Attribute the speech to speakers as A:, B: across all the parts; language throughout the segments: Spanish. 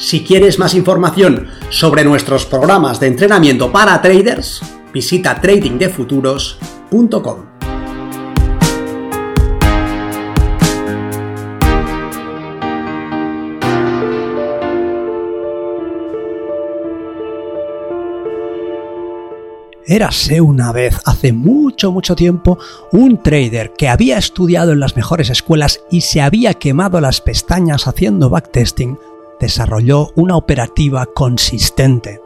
A: Si quieres más información sobre nuestros programas de entrenamiento para traders, visita tradingdefuturos.com.
B: Érase una vez, hace mucho, mucho tiempo, un trader que había estudiado en las mejores escuelas y se había quemado las pestañas haciendo backtesting desarrolló una operativa consistente.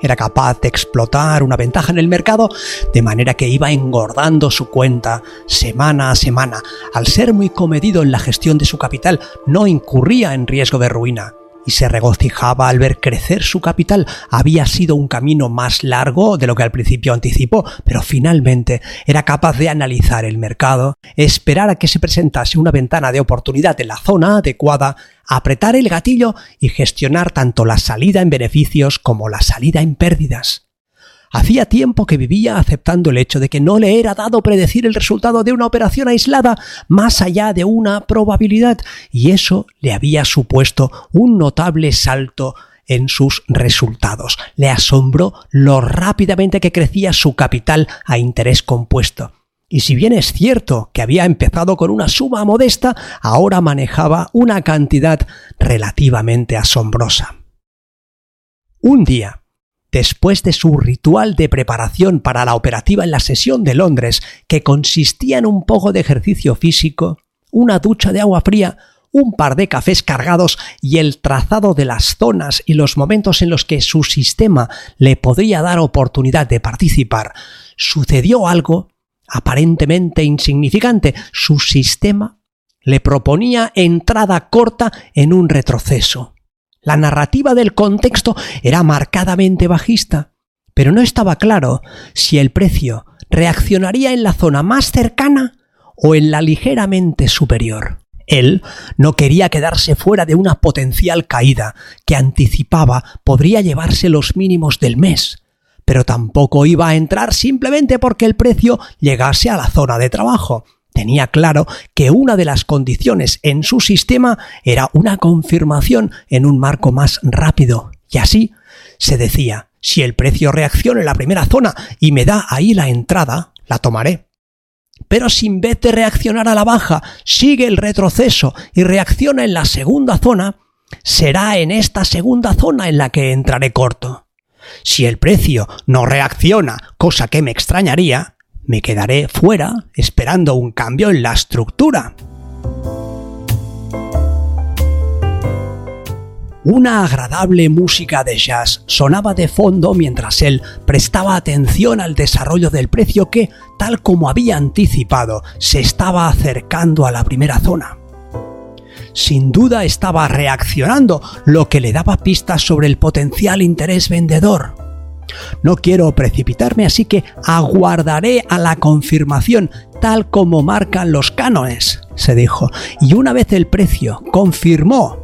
B: Era capaz de explotar una ventaja en el mercado de manera que iba engordando su cuenta semana a semana. Al ser muy comedido en la gestión de su capital, no incurría en riesgo de ruina y se regocijaba al ver crecer su capital. Había sido un camino más largo de lo que al principio anticipó, pero finalmente era capaz de analizar el mercado, esperar a que se presentase una ventana de oportunidad en la zona adecuada, apretar el gatillo y gestionar tanto la salida en beneficios como la salida en pérdidas. Hacía tiempo que vivía aceptando el hecho de que no le era dado predecir el resultado de una operación aislada más allá de una probabilidad, y eso le había supuesto un notable salto en sus resultados. Le asombró lo rápidamente que crecía su capital a interés compuesto. Y si bien es cierto que había empezado con una suma modesta, ahora manejaba una cantidad relativamente asombrosa. Un día, después de su ritual de preparación para la operativa en la sesión de Londres, que consistía en un poco de ejercicio físico, una ducha de agua fría, un par de cafés cargados y el trazado de las zonas y los momentos en los que su sistema le podría dar oportunidad de participar, sucedió algo aparentemente insignificante. Su sistema le proponía entrada corta en un retroceso. La narrativa del contexto era marcadamente bajista, pero no estaba claro si el precio reaccionaría en la zona más cercana o en la ligeramente superior. Él no quería quedarse fuera de una potencial caída que anticipaba podría llevarse los mínimos del mes, pero tampoco iba a entrar simplemente porque el precio llegase a la zona de trabajo. Tenía claro que una de las condiciones en su sistema era una confirmación en un marco más rápido. Y así se decía, si el precio reacciona en la primera zona y me da ahí la entrada, la tomaré. Pero si en vez de reaccionar a la baja sigue el retroceso y reacciona en la segunda zona, será en esta segunda zona en la que entraré corto. Si el precio no reacciona, cosa que me extrañaría, me quedaré fuera esperando un cambio en la estructura. Una agradable música de jazz sonaba de fondo mientras él prestaba atención al desarrollo del precio que, tal como había anticipado, se estaba acercando a la primera zona. Sin duda estaba reaccionando, lo que le daba pistas sobre el potencial interés vendedor. No quiero precipitarme, así que aguardaré a la confirmación tal como marcan los cánones, se dijo, y una vez el precio confirmó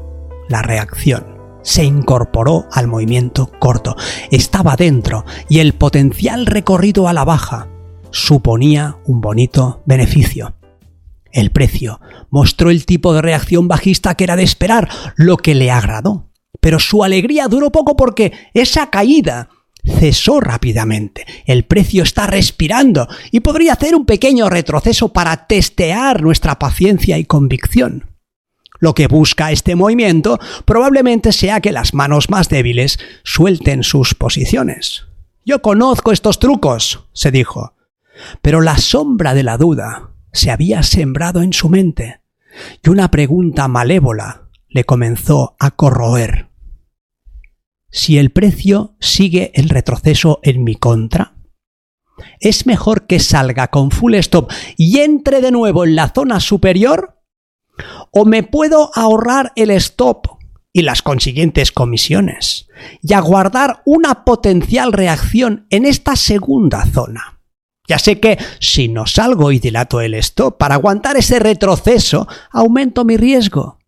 B: la reacción, se incorporó al movimiento corto, estaba dentro y el potencial recorrido a la baja suponía un bonito beneficio. El precio mostró el tipo de reacción bajista que era de esperar, lo que le agradó. Pero su alegría duró poco porque esa caída cesó rápidamente. El precio está respirando y podría hacer un pequeño retroceso para testear nuestra paciencia y convicción. Lo que busca este movimiento probablemente sea que las manos más débiles suelten sus posiciones. Yo conozco estos trucos, se dijo, pero la sombra de la duda se había sembrado en su mente y una pregunta malévola le comenzó a corroer si el precio sigue el retroceso en mi contra? ¿Es mejor que salga con full stop y entre de nuevo en la zona superior? ¿O me puedo ahorrar el stop y las consiguientes comisiones, y aguardar una potencial reacción en esta segunda zona. Ya sé que si no salgo y dilato el stop para aguantar ese retroceso, aumento mi riesgo.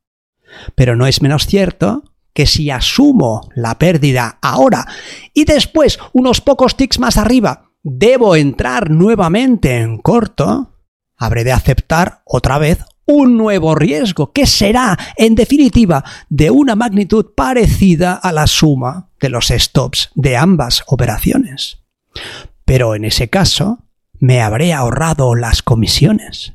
B: Pero no es menos cierto que si asumo la pérdida ahora y después unos pocos ticks más arriba debo entrar nuevamente en corto, habré de aceptar otra vez un nuevo riesgo que será, en definitiva, de una magnitud parecida a la suma de los stops de ambas operaciones. Pero en ese caso, me habré ahorrado las comisiones.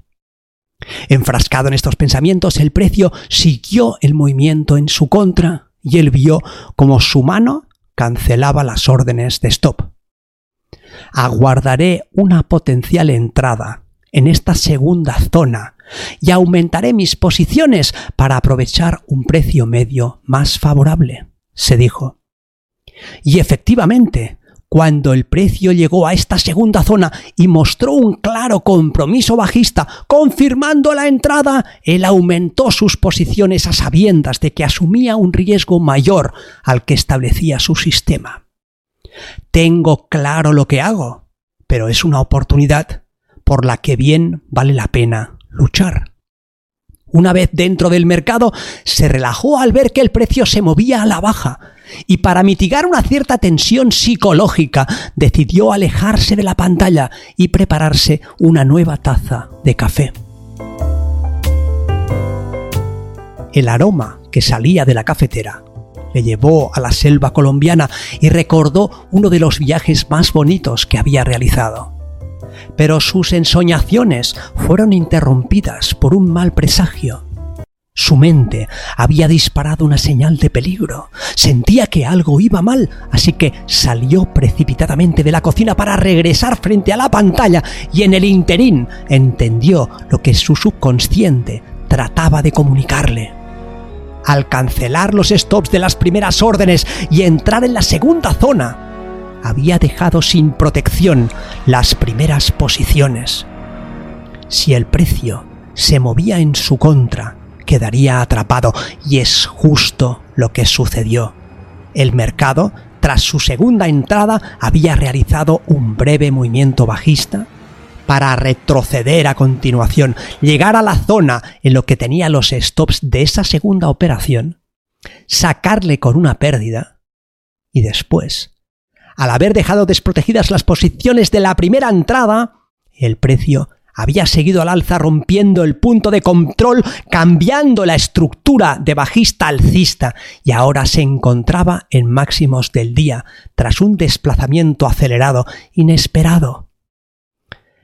B: Enfrascado en estos pensamientos, el precio siguió el movimiento en su contra y él vio como su mano cancelaba las órdenes de stop. Aguardaré una potencial entrada en esta segunda zona y aumentaré mis posiciones para aprovechar un precio medio más favorable, se dijo. Y efectivamente, cuando el precio llegó a esta segunda zona y mostró un claro compromiso bajista, confirmando la entrada, él aumentó sus posiciones a sabiendas de que asumía un riesgo mayor al que establecía su sistema. Tengo claro lo que hago, pero es una oportunidad por la que bien vale la pena luchar. Una vez dentro del mercado, se relajó al ver que el precio se movía a la baja y para mitigar una cierta tensión psicológica decidió alejarse de la pantalla y prepararse una nueva taza de café. El aroma que salía de la cafetera le llevó a la selva colombiana y recordó uno de los viajes más bonitos que había realizado pero sus ensoñaciones fueron interrumpidas por un mal presagio. Su mente había disparado una señal de peligro. Sentía que algo iba mal, así que salió precipitadamente de la cocina para regresar frente a la pantalla y en el interín entendió lo que su subconsciente trataba de comunicarle. Al cancelar los stops de las primeras órdenes y entrar en la segunda zona, había dejado sin protección las primeras posiciones. Si el precio se movía en su contra, quedaría atrapado y es justo lo que sucedió. El mercado, tras su segunda entrada, había realizado un breve movimiento bajista para retroceder a continuación, llegar a la zona en lo que tenía los stops de esa segunda operación, sacarle con una pérdida y después al haber dejado desprotegidas las posiciones de la primera entrada, el precio había seguido al alza rompiendo el punto de control, cambiando la estructura de bajista alcista y ahora se encontraba en máximos del día tras un desplazamiento acelerado inesperado.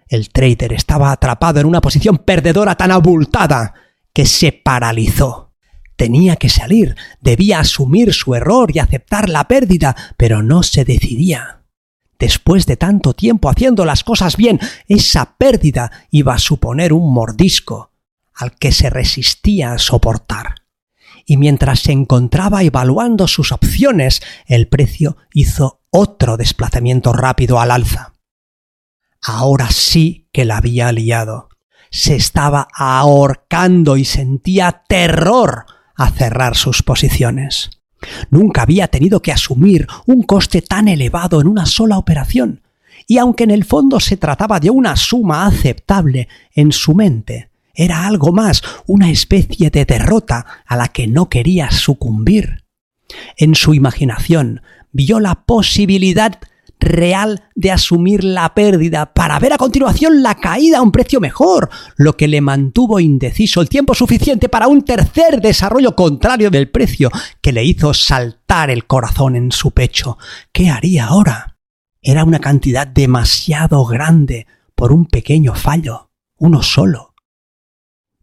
B: El trader estaba atrapado en una posición perdedora tan abultada que se paralizó. Tenía que salir, debía asumir su error y aceptar la pérdida, pero no se decidía. Después de tanto tiempo haciendo las cosas bien, esa pérdida iba a suponer un mordisco al que se resistía a soportar. Y mientras se encontraba evaluando sus opciones, el precio hizo otro desplazamiento rápido al alza. Ahora sí que la había liado. Se estaba ahorcando y sentía terror a cerrar sus posiciones. Nunca había tenido que asumir un coste tan elevado en una sola operación, y aunque en el fondo se trataba de una suma aceptable, en su mente era algo más, una especie de derrota a la que no quería sucumbir. En su imaginación vio la posibilidad real de asumir la pérdida para ver a continuación la caída a un precio mejor, lo que le mantuvo indeciso el tiempo suficiente para un tercer desarrollo contrario del precio que le hizo saltar el corazón en su pecho. ¿Qué haría ahora? Era una cantidad demasiado grande por un pequeño fallo, uno solo.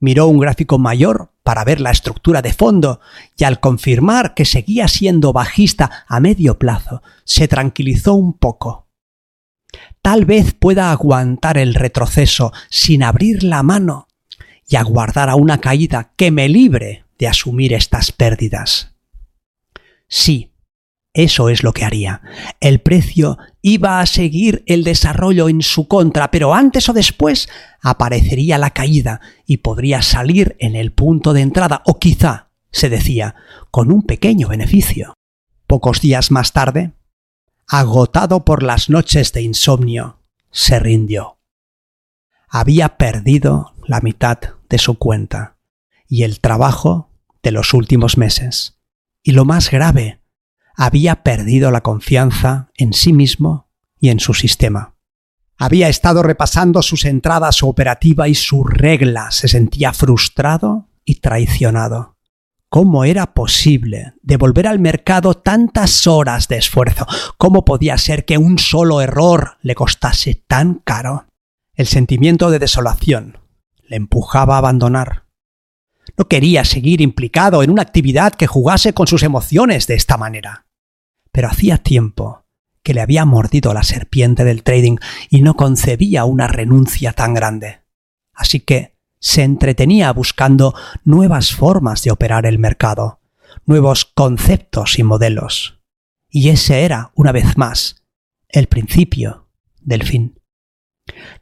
B: Miró un gráfico mayor para ver la estructura de fondo y al confirmar que seguía siendo bajista a medio plazo, se tranquilizó un poco. Tal vez pueda aguantar el retroceso sin abrir la mano y aguardar a una caída que me libre de asumir estas pérdidas. Sí, eso es lo que haría. El precio iba a seguir el desarrollo en su contra, pero antes o después aparecería la caída y podría salir en el punto de entrada o quizá se decía, con un pequeño beneficio. Pocos días más tarde, agotado por las noches de insomnio, se rindió. Había perdido la mitad de su cuenta y el trabajo de los últimos meses. Y lo más grave, había perdido la confianza en sí mismo y en su sistema. Había estado repasando sus entradas operativa y sus reglas, se sentía frustrado y traicionado. ¿Cómo era posible devolver al mercado tantas horas de esfuerzo? ¿Cómo podía ser que un solo error le costase tan caro? El sentimiento de desolación le empujaba a abandonar. No quería seguir implicado en una actividad que jugase con sus emociones de esta manera. Pero hacía tiempo que le había mordido la serpiente del trading y no concebía una renuncia tan grande. Así que se entretenía buscando nuevas formas de operar el mercado, nuevos conceptos y modelos. Y ese era, una vez más, el principio del fin.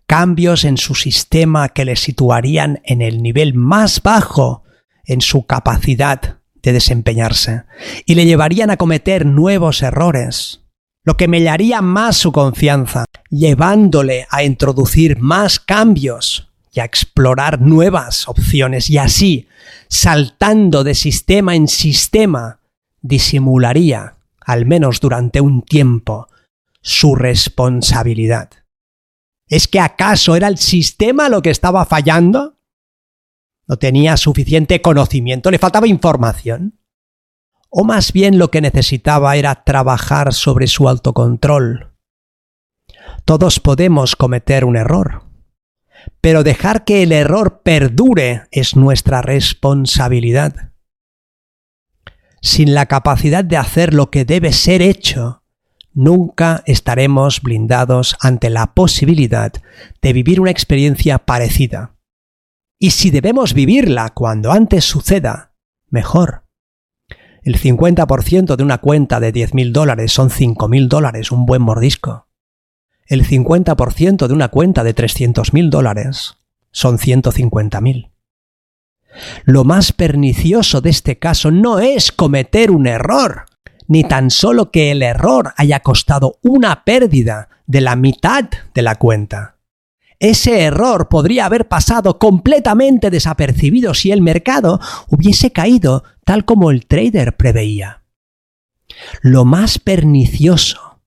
B: Cambios en su sistema que le situarían en el nivel más bajo en su capacidad de desempeñarse y le llevarían a cometer nuevos errores, lo que mellaría más su confianza, llevándole a introducir más cambios y a explorar nuevas opciones y así, saltando de sistema en sistema, disimularía, al menos durante un tiempo, su responsabilidad. ¿Es que acaso era el sistema lo que estaba fallando? ¿No tenía suficiente conocimiento? ¿Le faltaba información? ¿O más bien lo que necesitaba era trabajar sobre su autocontrol? Todos podemos cometer un error pero dejar que el error perdure es nuestra responsabilidad. Sin la capacidad de hacer lo que debe ser hecho, nunca estaremos blindados ante la posibilidad de vivir una experiencia parecida. Y si debemos vivirla cuando antes suceda, mejor. El 50% de una cuenta de 10.000 dólares son 5.000 dólares, un buen mordisco el 50% de una cuenta de 300.000 dólares son 150.000. Lo más pernicioso de este caso no es cometer un error, ni tan solo que el error haya costado una pérdida de la mitad de la cuenta. Ese error podría haber pasado completamente desapercibido si el mercado hubiese caído tal como el trader preveía. Lo más pernicioso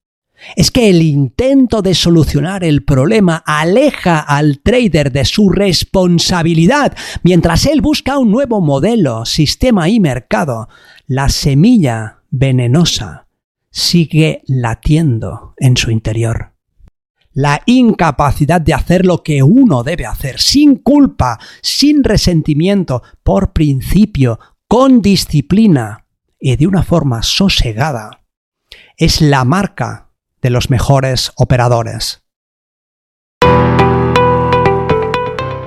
B: es que el intento de solucionar el problema aleja al trader de su responsabilidad mientras él busca un nuevo modelo, sistema y mercado. La semilla venenosa sigue latiendo en su interior. La incapacidad de hacer lo que uno debe hacer, sin culpa, sin resentimiento, por principio, con disciplina y de una forma sosegada, es la marca de los mejores operadores.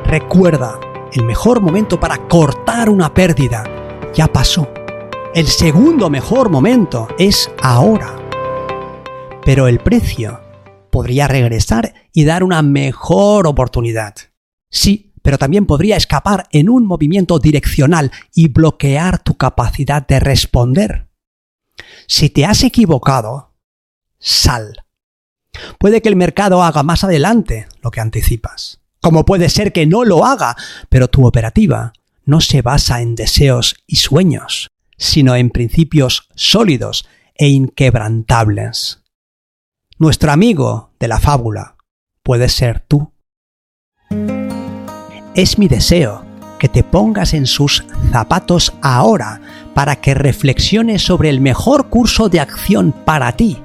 B: Recuerda, el mejor momento para cortar una pérdida ya pasó. El segundo mejor momento es ahora. Pero el precio podría regresar y dar una mejor oportunidad. Sí, pero también podría escapar en un movimiento direccional y bloquear tu capacidad de responder. Si te has equivocado, sal. Puede que el mercado haga más adelante lo que anticipas, como puede ser que no lo haga, pero tu operativa no se basa en deseos y sueños, sino en principios sólidos e inquebrantables. Nuestro amigo de la fábula puede ser tú. Es mi deseo que te pongas en sus zapatos ahora para que reflexiones sobre el mejor curso de acción para ti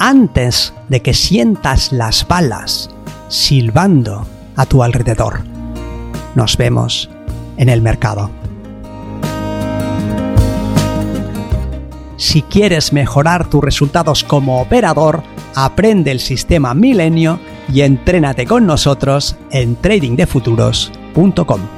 B: antes de que sientas las balas silbando a tu alrededor. Nos vemos en el mercado. Si quieres mejorar tus resultados como operador, aprende el sistema Milenio y entrénate con nosotros en tradingdefuturos.com.